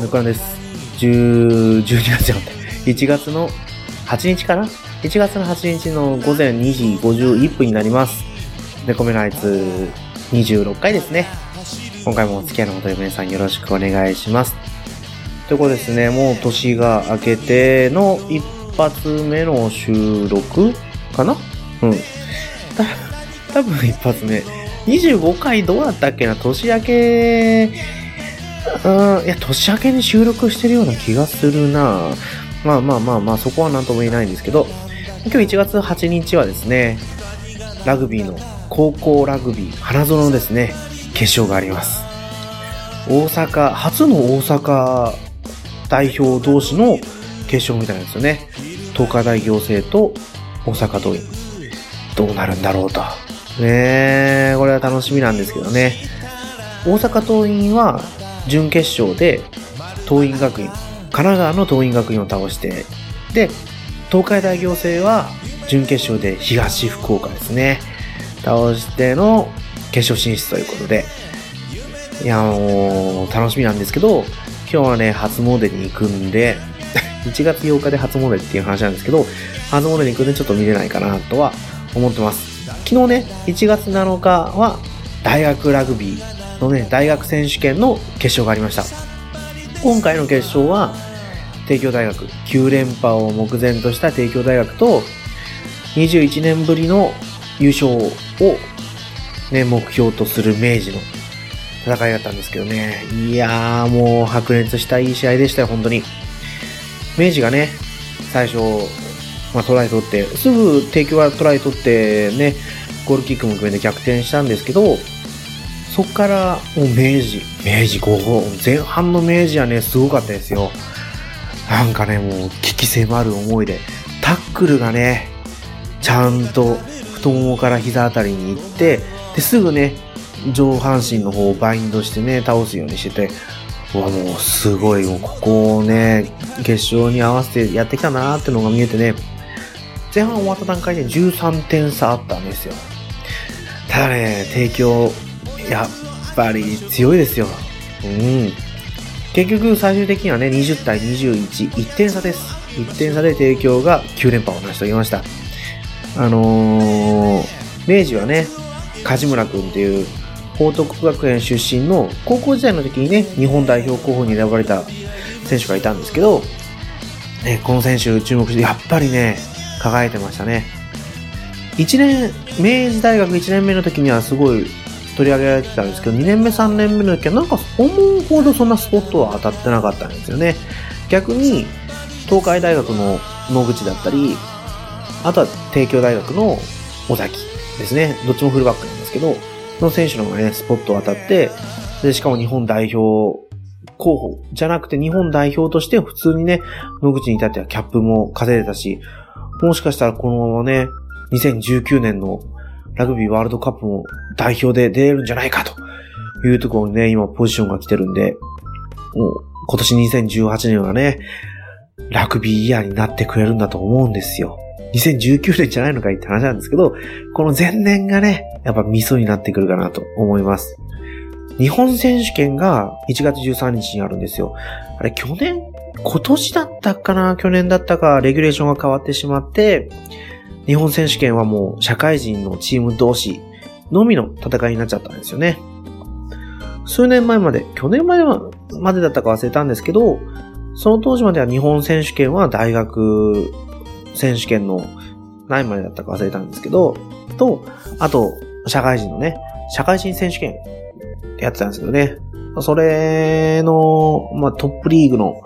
ぬかんです。10、12月じゃなくて、1月の8日かな ?1 月の8日の午前2時51分になります。猫目のあいつ26回ですね。今回もお付き合いのほど皆さんよろしくお願いします。ということですね、もう年が明けての一発目の収録かな？うん。た、多分一発目。25回どうだったっけな？年明け、うん、いや、年明けに収録してるような気がするなまあまあまあまあ、そこは何とも言えないんですけど、今日1月8日はですね、ラグビーの高校ラグビー花園のですね、決勝があります。大阪、初の大阪代表同士の決勝みたいなんですよね。東海大行政と大阪桐蔭。どうなるんだろうと。ねえ、これは楽しみなんですけどね。大阪桐蔭は準決勝で桐蔭学院、神奈川の桐蔭学院を倒して、で、東海大行政は準決勝で東福岡ですね。倒しての決勝進出ということで、いや、もう、楽しみなんですけど、今日はね、初詣に行くんで、1月8日で初詣っていう話なんですけど、初詣に行くんでちょっと見れないかなとは思ってます。昨日ね、1月7日は大学ラグビーのね、大学選手権の決勝がありました。今回の決勝は、帝京大学、9連覇を目前とした帝京大学と、21年ぶりの優勝をね、目標とする明治の戦いだったんですけどね。いやー、もう白熱したいい試合でしたよ、本当に。明治がね、最初、まあ、トライ取って、すぐ帝京はトライ取ってね、ゴールキックも含めて逆転したんですけど、そっからもう明治、明治5号、前半の明治はね、すごかったですよ。なんかね、もう危機迫る思いで、タックルがね、ちゃんと太ももから膝あたりに行って、で、すぐね、上半身の方をバインドしてね、倒すようにしてて、うわ、もうすごい、もうここをね、決勝に合わせてやってきたなーってのが見えてね、前半終わった段階で13点差あったんですよ。ただね、帝京、やっぱり強いですよ。うん。結局最終的にはね、20対21、1点差です。1点差で帝京が9連覇を成し遂げました。あのー、明治はね、梶村くんっていう報徳学園出身の高校時代の時にね、日本代表候補に選ばれた選手がいたんですけど、ね、この選手注目して、やっぱりね、輝いてましたね。1年、明治大学1年目の時にはすごい取り上げられてたんですけど、2年目3年目の時はなんか思うほどそんなスポットは当たってなかったんですよね。逆に、東海大学の野口だったり、あとは帝京大学の尾崎ですね。どっちもフルバックなんですけど、の選手の方がね、スポットを当たって、で、しかも日本代表候補じゃなくて日本代表として普通にね、野口に至ってはキャップも稼いでたし、もしかしたらこのままね、2019年のラグビーワールドカップも代表で出れるんじゃないかというところにね、今ポジションが来てるんで、もう今年2018年はね、ラグビーイヤーになってくれるんだと思うんですよ。2019年じゃないのかいって話なんですけど、この前年がね、やっぱミソになってくるかなと思います。日本選手権が1月13日にあるんですよ。あれ、去年今年だったかな？去年だったか、レギュレーションが変わってしまって、日本選手権はもう社会人のチーム同士のみの戦いになっちゃったんですよね。数年前まで、去年前までだったか忘れたんですけど、その当時までは日本選手権は大学選手権の何位までだったか忘れたんですけど、と、あと、社会人のね、社会人選手権やってたんですけどね。それの、まあ、トップリーグの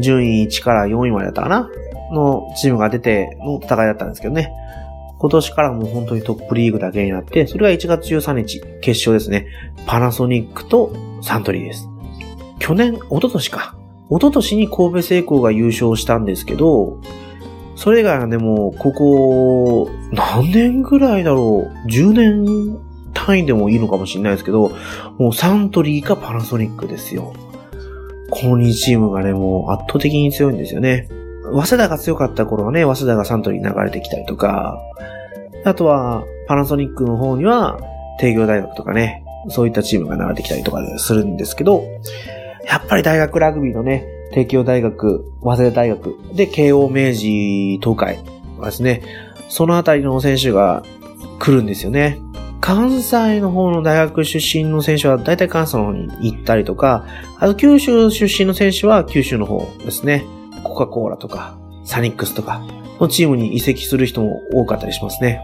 順位1から4位までだったかなのチームが出ての戦いだったんですけどね。今年からもう本当にトップリーグだけになって、それが1月13日、決勝ですね。パナソニックとサントリーです。去年、一昨年か。一昨年に神戸製鋼が優勝したんですけど、それ以外はでもう、ここ、何年ぐらいだろう ?10 年単位でもいいのかもしれないですけど、もうサントリーかパナソニックですよ。この2チームがね、もう圧倒的に強いんですよね。早稲田が強かった頃はね、早稲田がサントリーに流れてきたりとか、あとは、パナソニックの方には、帝京大学とかね、そういったチームが流れてきたりとかするんですけど、やっぱり大学ラグビーのね、帝京大学、早稲田大学、で、慶応明治東海はですね、そのあたりの選手が来るんですよね。関西の方の大学出身の選手は大体関西の方に行ったりとか、あと九州出身の選手は九州の方ですね。コカ・コーラとか、サニックスとかのチームに移籍する人も多かったりしますね。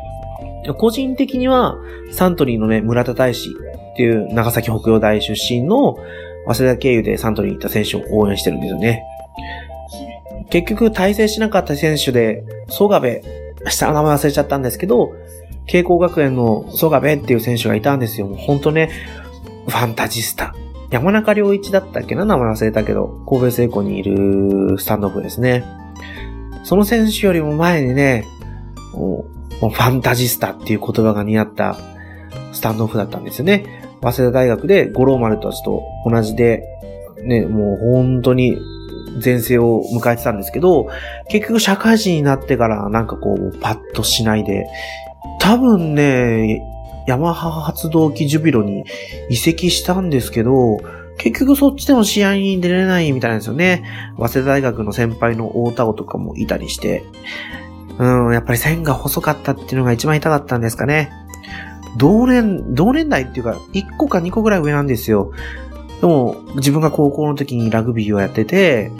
個人的には、サントリーのね、村田大志っていう長崎北洋大出身の早稲田経由でサントリーに行った選手を応援してるんですよね。結局、対戦しなかった選手で、曽我部、下の名前忘れちゃったんですけど、慶光学園の曽我部っていう選手がいたんですよ。もうほんとね、ファンタジスタ。山中良一だったっけな？名前忘れたけど、神戸聖子にいるスタンドオフですね。その選手よりも前にね、もうファンタジスタっていう言葉が似合ったスタンドオフだったんですよね。早稲田大学で五郎丸たちと同じで、ね、もう本当に前世を迎えてたんですけど、結局社会人になってからなんかこうパッとしないで、多分ね、ヤマハ発動機ジュビロに移籍したんですけど、結局そっちでも試合に出れないみたいなんですよね。早稲田大学の先輩の大田尾とかもいたりして。うん、やっぱり線が細かったっていうのが一番痛かったんですかね。同年、同年代っていうか、1個か2個ぐらい上なんですよ。でも、自分が高校の時にラグビーをやってて、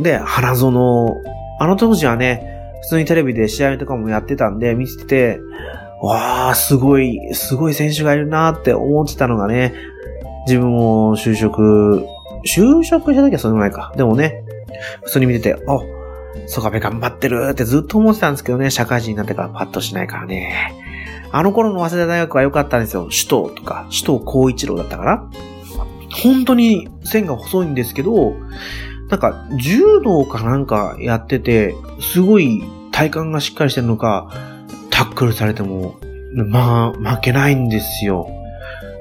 で、花園、あの当時はね、普通にテレビで試合とかもやってたんで、見てて、わー、すごい、すごい選手がいるなって思ってたのがね、自分も就職、就職した時はそのぐらいか。でもね、普通に見てて、あ、ソカベ頑張ってるってずっと思ってたんですけどね、社会人になってからパッとしないからね。あの頃の早稲田大学は良かったんですよ。首都とか、首都高一郎だったかな本当に線が細いんですけど、なんか、柔道かなんかやってて、すごい体幹がしっかりしてるのか、タックルされても、まあ、負けないんですよ。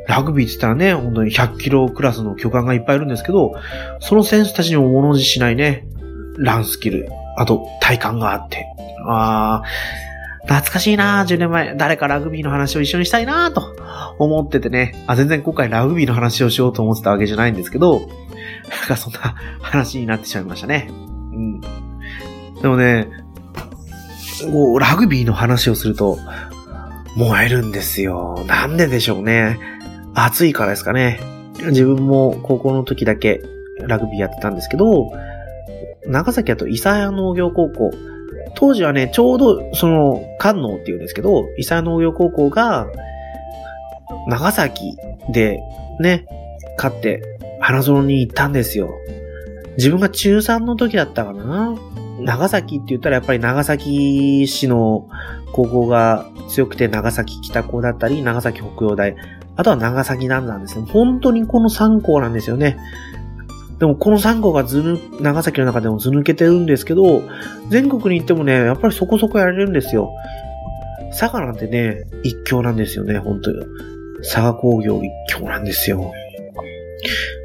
ラグビーって言ったらね、本当に100キロクラスの巨漢がいっぱいいるんですけど、その選手たちにも物おじしないね、ランスキル、あと体幹があって。あー、懐かしいな10年前。誰かラグビーの話を一緒にしたいなと思っててね。あ、全然今回ラグビーの話をしようと思ってたわけじゃないんですけど、なんかそんな話になってしまいましたね。うん。でもね、こう、ラグビーの話をすると、燃えるんですよ。なんででしょうね。暑いからですかね。自分も高校の時だけラグビーやってたんですけど、長崎だと伊佐屋農業高校。当時はね、ちょうど、その、関農って言うんですけど、伊佐屋農業高校が、長崎で、ね、勝って、花園に行ったんですよ。自分が中3の時だったかな長崎って言ったらやっぱり長崎市の高校が強くて長崎北高だったり、長崎北洋大、あとは長崎南なんですね。本当にこの3校なんですよね。でもこの3校がずぬ、長崎の中でもず抜けてるんですけど、全国に行ってもね、やっぱりそこそこやれるんですよ。佐賀なんてね、一強なんですよね、本当に。佐賀工業一強なんですよ。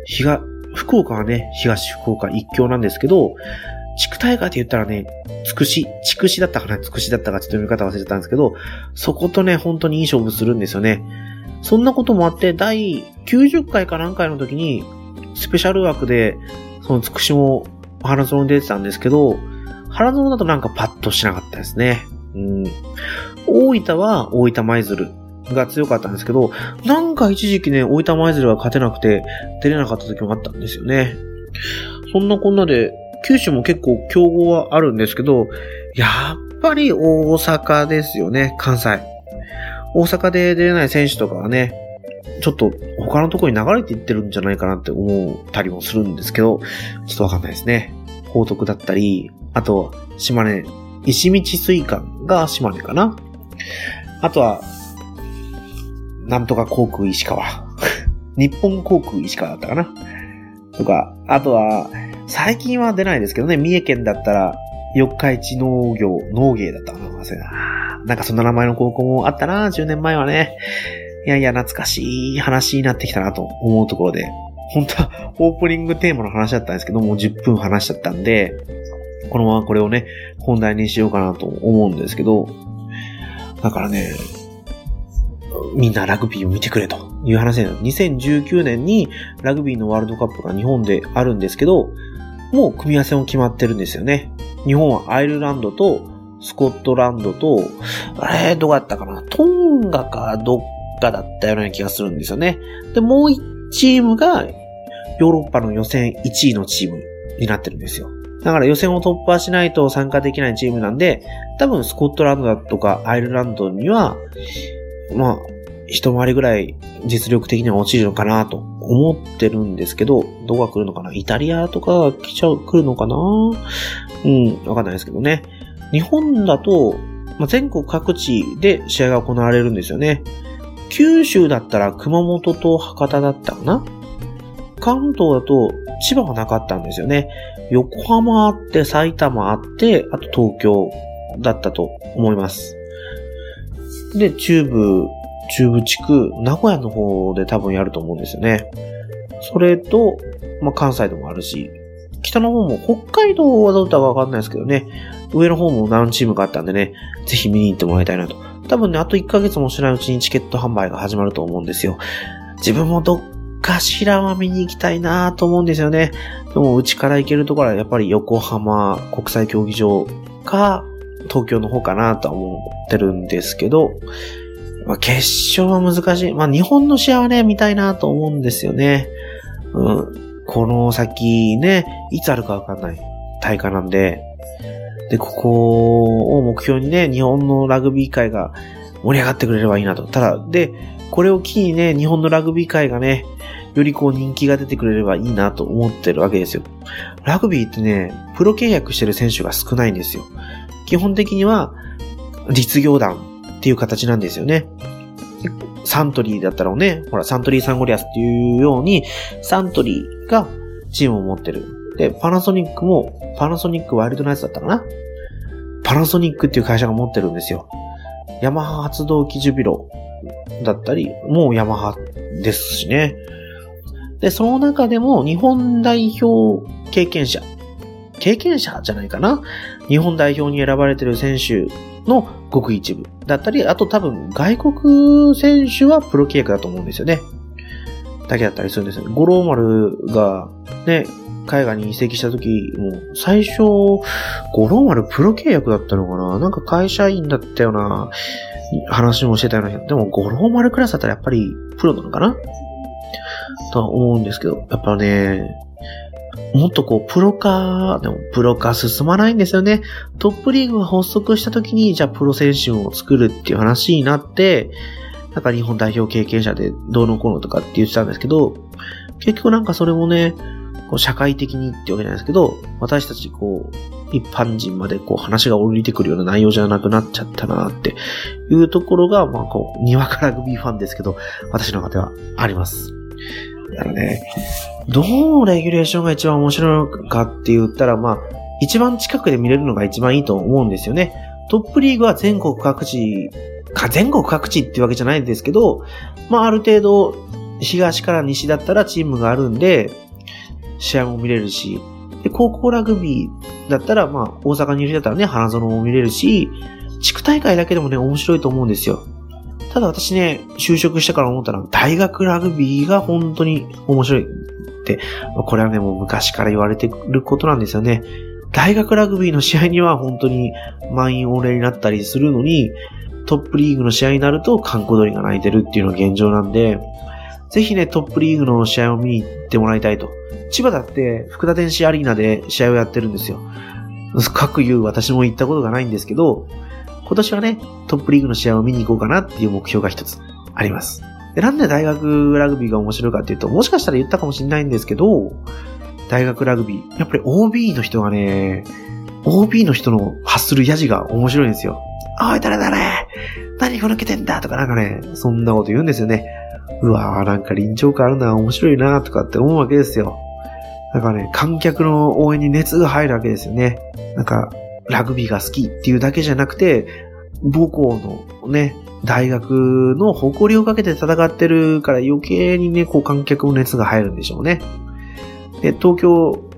東、福岡はね、東福岡一強なんですけど、地区大会って言ったらね、つくし、つくしだったかなつくしだったかちょっと読み方忘れてたんですけど、そことね、本当にいい勝負するんですよね。そんなこともあって、第90回か何回の時に、スペシャル枠で、そのつくしも花園に出てたんですけど、花園だとなんかパッとしなかったですね。うん。大分は大分舞鶴が強かったんですけど、なんか一時期ね、大分舞鶴は勝てなくて出れなかった時もあったんですよね。そんなこんなで、九州も結構競合はあるんですけど、やっぱり大阪ですよね、関西。大阪で出れない選手とかはね、ちょっと他のところに流れていってるんじゃないかなって思ったりもするんですけど、ちょっとわかんないですね。報徳だったり、あと、島根、石道水管が島根かな。あとは、なんとか航空石川。日本航空石川だったかな。とか、あとは、最近は出ないですけどね、三重県だったら、四日市農業、農芸だったかな忘れな。なんかそんな名前の高校もあったな、10年前はね。いやいや、懐かしい話になってきたなと思うところで、本当はオープニングテーマの話だったんですけどもう、10分話しちゃったんで、このままこれをね、本題にしようかなと思うんですけど、だからね、みんなラグビーを見てくれという話で、2019年にラグビーのワールドカップが日本であるんですけど、もう組み合わせも決まってるんですよね。日本はアイルランドとスコットランドと、あれ、どこだったかなトンガかどっかだったような気がするんですよね。で、もう一チームがヨーロッパの予選1位のチームになってるんですよ。だから予選を突破しないと参加できないチームなんで、多分スコットランドだとかアイルランドには、まあ、一回りぐらい実力的には落ちるのかなと思ってるんですけど、どこが来るのかな？イタリアとか来ちゃう、来るのかな？うん、わかんないですけどね。日本だと、まあ、全国各地で試合が行われるんですよね。九州だったら熊本と博多だったかな？関東だと千葉はなかったんですよね。横浜あって、埼玉あって、あと東京だったと思います。で、中部、中部地区、名古屋の方で多分やると思うんですよね。それと、まあ、関西でもあるし、北の方も、北海道はどうだかわかんないですけどね、上の方も何チームかあったんでね、ぜひ見に行ってもらいたいなと。多分ね、あと1ヶ月もしないうちにチケット販売が始まると思うんですよ。自分もどっかしらは見に行きたいなと思うんですよね。でも、うちから行けるところはやっぱり横浜国際競技場か、東京の方かなと思ってるんですけど、まあ、決勝は難しい。まあ、日本の試合はね、見たいなと思うんですよね。うん。この先ね、いつあるかわかんない大会なんで、で、ここを目標にね、日本のラグビー界が盛り上がってくれればいいなと。ただ、で、これを機にね、日本のラグビー界がね、よりこう人気が出てくれればいいなと思ってるわけですよ。ラグビーってね、プロ契約してる選手が少ないんですよ。基本的には、実業団っていう形なんですよね。サントリーだったらね、ほら、サントリーサンゴリアスっていうように、サントリーがチームを持ってる。で、パナソニックも、パナソニックワイルドナイツだったかな？パナソニックっていう会社が持ってるんですよ。ヤマハ発動機ジュビロだったり、もうヤマハですしね。で、その中でも日本代表経験者、経験者じゃないかな？日本代表に選ばれてる選手のごく一部だったり、あと多分外国選手はプロ契約だと思うんですよね。だけだったりするんですよね。五郎丸がね、海外に移籍した時も、最初、五郎丸プロ契約だったのかな？なんか会社員だったような話もしてたような。でも五郎丸クラスだったらやっぱりプロなのかな？とは思うんですけど、やっぱね、もっとこう、プロ化、でもプロ化進まないんですよね。トップリーグが発足した時に、じゃあプロ選手を作るっていう話になって、なんか日本代表経験者でどうのこうのとかって言ってたんですけど、結局なんかそれもね、こう社会的にってわけじゃないですけど、私たちこう、一般人までこう話が降りてくるような内容じゃなくなっちゃったなっていうところが、まあこう、にわかラグビーファンですけど、私の中ではあります。だからね、どのレギュレーションが一番面白いかって言ったら、まあ、一番近くで見れるのが一番いいと思うんですよね。トップリーグは全国各地、か、全国各地ってわけじゃないんですけど、まあ、ある程度、東から西だったらチームがあるんで、試合も見れるし、で、高校ラグビーだったら、まあ、大阪にいる人だったらね、花園も見れるし、地区大会だけでもね、面白いと思うんですよ。ただ私ね、就職してから思ったのは、大学ラグビーが本当に面白いって、これはね、もう昔から言われてることなんですよね。大学ラグビーの試合には本当に満員御礼になったりするのに、トップリーグの試合になると観光鳥が鳴いてるっていうのが現状なんで、ぜひね、トップリーグの試合を見に行ってもらいたいと。千葉だって福田電子アリーナで試合をやってるんですよ。各言う私も行ったことがないんですけど、今年はね、トップリーグの試合を見に行こうかなっていう目標が一つあります。なんで大学ラグビーが面白いかっていうと、もしかしたら言ったかもしれないんですけど、大学ラグビー、やっぱり OB の人がね、OB の人の発するヤジが面白いんですよ。おい、誰誰何ふぬけてんだ？とかなんかね、そんなこと言うんですよね。うわぁ、なんか臨場感あるな、面白いなとかって思うわけですよ。なんかね、観客の応援に熱が入るわけですよね。なんか、ラグビーが好きっていうだけじゃなくて、母校のね、大学の誇りをかけて戦ってるから余計にね、こう観客の熱が入るんでしょうね。で、東京、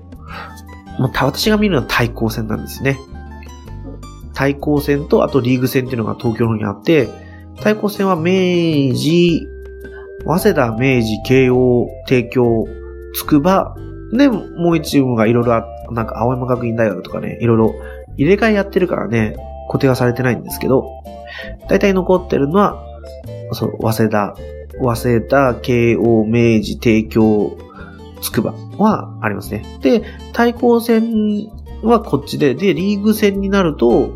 まあ、私が見るのは対抗戦なんですね。対抗戦と、あとリーグ戦っていうのが東京の方にあって、対抗戦は明治、早稲田、明治、慶応、帝京、筑波、で、もう一チームがいろいろなんか青山学院大学とかね、いろいろ入れ替えやってるからね、固定はされてないんですけど、大体残ってるのは、そう、早稲田、早稲田、慶応、明治、帝京、筑波はありますね。で、対抗戦はこっちで、で、リーグ戦になると、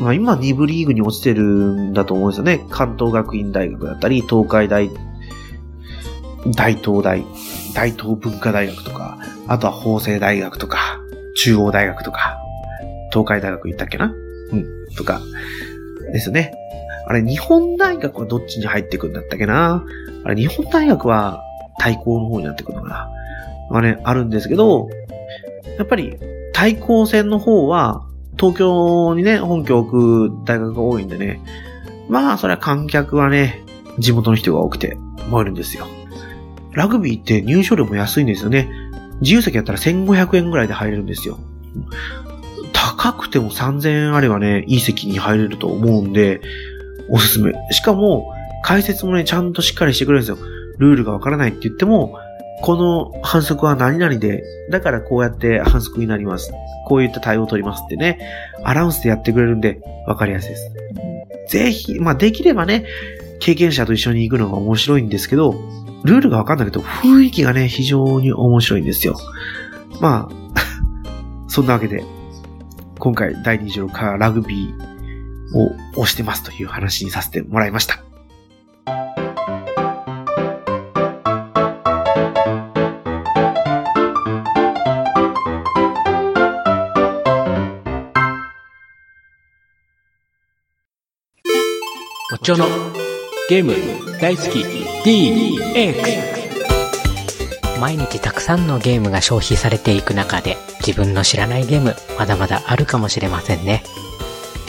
まあ今2部リーグに落ちてるんだと思うんですよね。関東学院大学だったり、東海大、大東大、大東文化大学とか、あとは法政大学とか、中央大学とか、東海大学行ったっけな？うん、とか、ですね。あれ、日本大学はどっちに入ってくんだったっけな？あれ、日本大学は対抗の方になってくるのかな？まあね、あるんですけど、やっぱり対抗戦の方は、東京にね、本拠置く大学が多いんでね、まあ、それは観客はね、地元の人が多くて燃えるんですよ。ラグビーって入場料も安いんですよね。自由席やったら1500円ぐらいで入れるんですよ。高くても3000円あればね、いい席に入れると思うんで、おすすめ。しかも、解説もね、ちゃんとしっかりしてくれるんですよ。ルールがわからないって言っても、この反則は何々で、だからこうやって反則になります。こういった対応を取りますってね、アナウンスでやってくれるんで、わかりやすいです。ぜひ、まあできればね、経験者と一緒に行くのが面白いんですけど、ルールがわかんないけど、雰囲気がね、非常に面白いんですよ。まあ、そんなわけで、今回第26回ラグビーを推してますという話にさせてもらいました。おちょのゲーム大好き DX 毎日たくさんのゲームが消費されていく中で自分の知らないゲームまだまだあるかもしれませんね。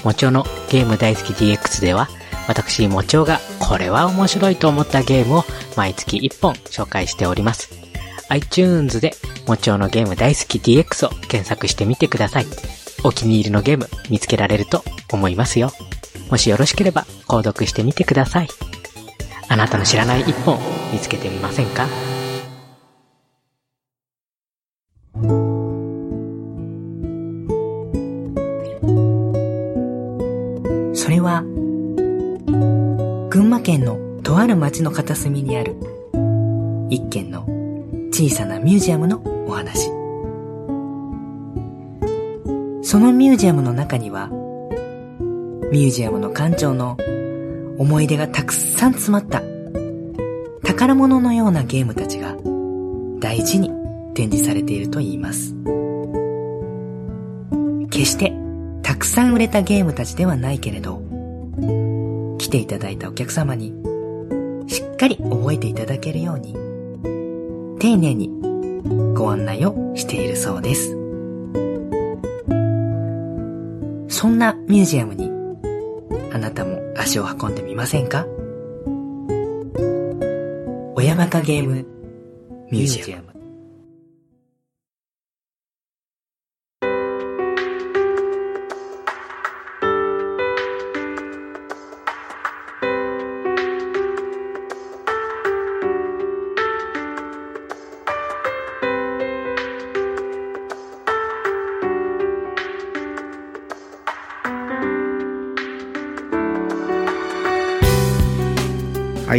もちおのゲーム大好き DX では私もちおがこれは面白いと思ったゲームを毎月1本紹介しております。iTunes でもちおのゲーム大好き DX を検索してみてください。お気に入りのゲーム見つけられると思いますよ。もしよろしければ購読してみてください。あなたの知らない一本見つけてみませんか？は、群馬県のとある町の片隅にある一軒の小さなミュージアムのお話。そのミュージアムの中には、ミュージアムの館長の思い出がたくさん詰まった宝物のようなゲームたちが大事に展示されていると言います。決してたくさん売れたゲームたちではないけれど、来ていただいたお客様にしっかり覚えていただけるように、丁寧にご案内をしているそうです。そんなミュージアムにあなたも足を運んでみませんか？小山かゲームミュージアム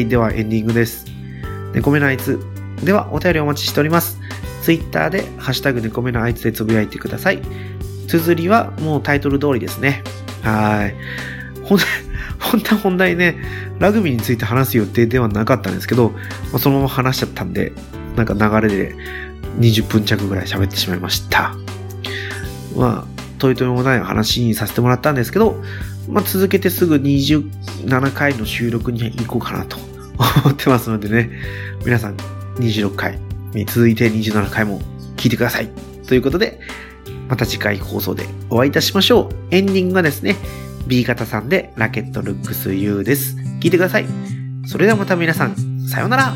い、ではエンディングです。猫目のあいつ。では、お便りお待ちしております。ツイッターで、ハッシュタグ猫目のあいつでつぶやいてください。綴りはもうタイトル通りですね。はい。ほん、本当は本題ね、ラグビーについて話す予定ではなかったんですけど、まあ、そのまま話しちゃったんで、なんか流れで20分弱ぐらい喋ってしまいました。まあ、といといもない話にさせてもらったんですけど、まあ、続けてすぐ27回の収録に行こうかなと思ってますのでね、皆さん26回に続いて27回も聞いてください。ということで、また次回放送でお会いいたしましょう。エンディングがですね、B 型さんでラケットルックス U です。聞いてください。それではまた皆さん、さようなら。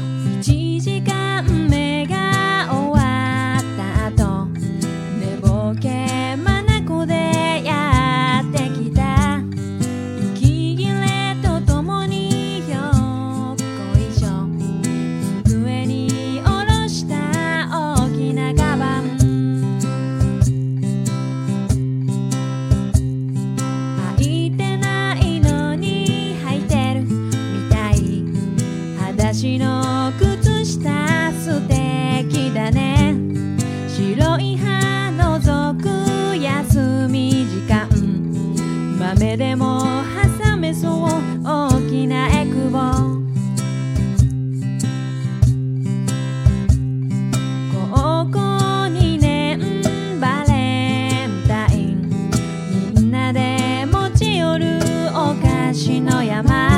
嵐の山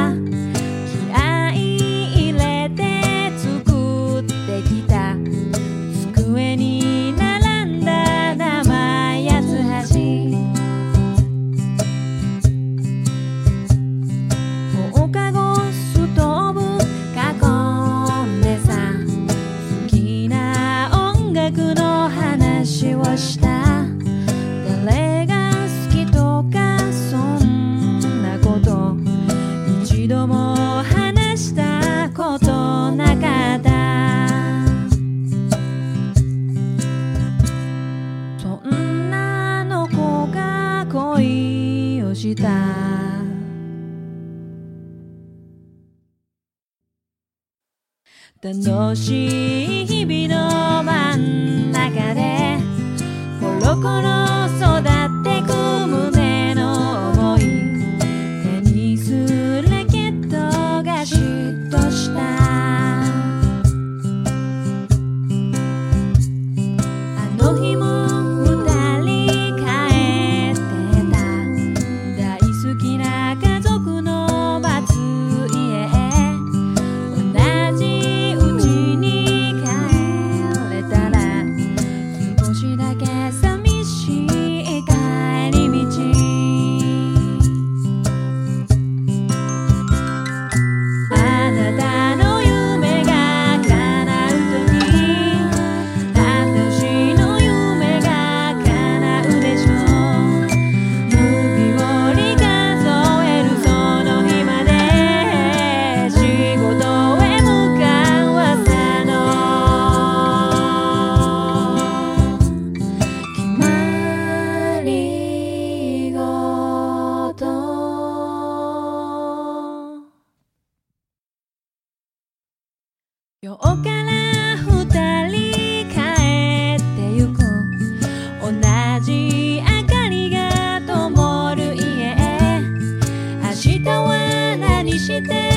した。楽しい日々の真ん中でコロコロ she did.